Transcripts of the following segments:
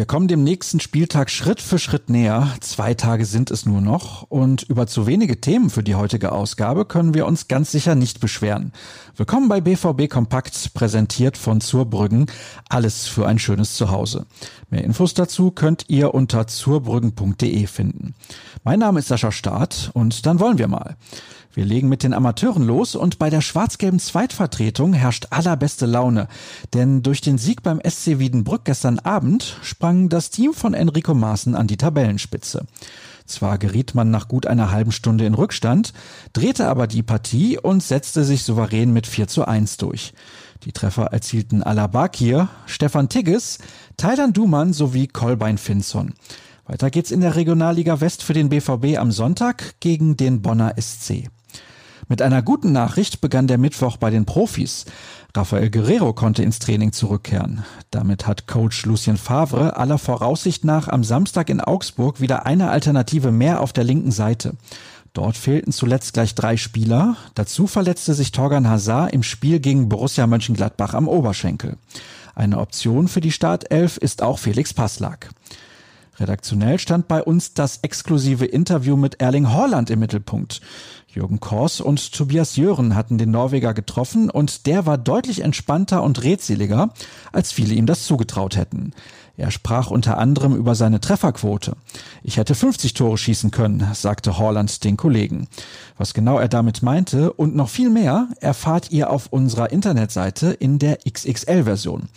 Wir kommen dem nächsten Spieltag Schritt für Schritt näher. Zwei Tage sind es nur noch. Und über zu wenige Themen für die heutige Ausgabe können wir uns ganz sicher nicht beschweren. Willkommen bei BVB Kompakt, präsentiert von Zurbrüggen. Alles für ein schönes Zuhause. Mehr Infos dazu könnt ihr unter zurbrüggen.de finden. Mein Name ist Sascha Staat und dann wollen wir mal. Wir legen mit den Amateuren los und bei der schwarz-gelben Zweitvertretung herrscht allerbeste Laune. Denn durch den Sieg beim SC Wiedenbrück gestern Abend sprang das Team von Enrico Maaßen an die Tabellenspitze. Zwar geriet man nach gut einer halben Stunde in Rückstand, drehte aber die Partie und setzte sich souverän mit 4 zu 1 durch. Die Treffer erzielten Alabakir, Stefan Tigges, Thailand Dumann sowie Kolbein Finson. Weiter geht's in der Regionalliga West für den BVB am Sonntag gegen den Bonner SC. Mit einer guten Nachricht begann der Mittwoch bei den Profis. Rafael Guerrero konnte ins Training zurückkehren. Damit hat Coach Lucien Favre aller Voraussicht nach am Samstag in Augsburg wieder eine Alternative mehr auf der linken Seite. Dort fehlten zuletzt gleich drei Spieler. Dazu verletzte sich Torgan Hazard im Spiel gegen Borussia Mönchengladbach am Oberschenkel. Eine Option für die Startelf ist auch Felix Passlack. Redaktionell stand bei uns das exklusive Interview mit Erling Haaland im Mittelpunkt. Jürgen Kors und Tobias Jören hatten den Norweger getroffen und der war deutlich entspannter und redseliger, als viele ihm das zugetraut hätten. Er sprach unter anderem über seine Trefferquote. Ich hätte 50 Tore schießen können, sagte Haaland den Kollegen. Was genau er damit meinte und noch viel mehr erfahrt ihr auf unserer Internetseite in der XXL-Version.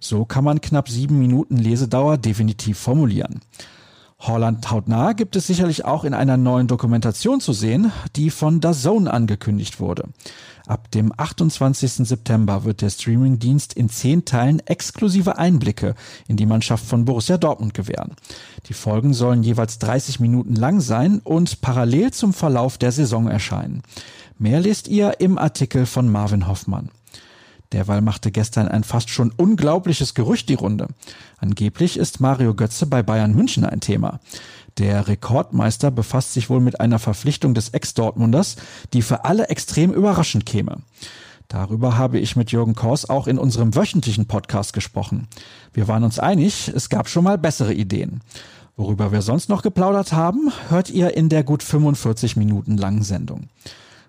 So kann man knapp sieben Minuten Lesedauer definitiv formulieren. Holland hautnah gibt es sicherlich auch in einer neuen Dokumentation zu sehen, die von DAZN angekündigt wurde. Ab dem 28. September wird der Streamingdienst in zehn Teilen exklusive Einblicke in die Mannschaft von Borussia Dortmund gewähren. Die Folgen sollen jeweils 30 Minuten lang sein und parallel zum Verlauf der Saison erscheinen. Mehr lest ihr im Artikel von Marvin Hoffmann. Derweil machte gestern ein fast schon unglaubliches Gerücht die Runde. Angeblich ist Mario Götze bei Bayern München ein Thema. Der Rekordmeister befasst sich wohl mit einer Verpflichtung des Ex-Dortmunders, die für alle extrem überraschend käme. Darüber habe ich mit Jürgen Kors auch in unserem wöchentlichen Podcast gesprochen. Wir waren uns einig, es gab schon mal bessere Ideen. Worüber wir sonst noch geplaudert haben, hört ihr in der gut 45 Minuten langen Sendung.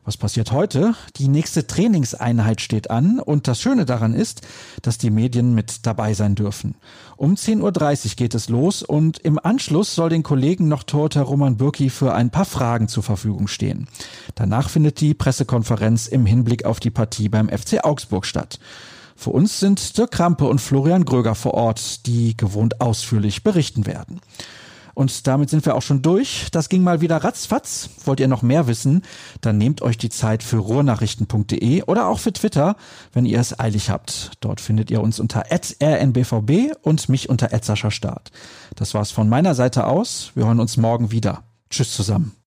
Was passiert heute? Die nächste Trainingseinheit steht an und das Schöne daran ist, dass die Medien mit dabei sein dürfen. Um 10.30 Uhr geht es los und im Anschluss soll den Kollegen noch Torhüter Roman Bürki für ein paar Fragen zur Verfügung stehen. Danach findet die Pressekonferenz im Hinblick auf die Partie beim FC Augsburg statt. Für uns sind Dirk Krampe und Florian Gröger vor Ort, die gewohnt ausführlich berichten werden. Und damit sind wir auch schon durch. Das ging mal wieder ratzfatz. Wollt ihr noch mehr wissen? Dann nehmt euch die Zeit für ruhrnachrichten.de oder auch für Twitter, wenn ihr es eilig habt. Dort findet ihr uns unter rnbvb und mich unter Start. Das war's von meiner Seite aus. Wir hören uns morgen wieder. Tschüss zusammen.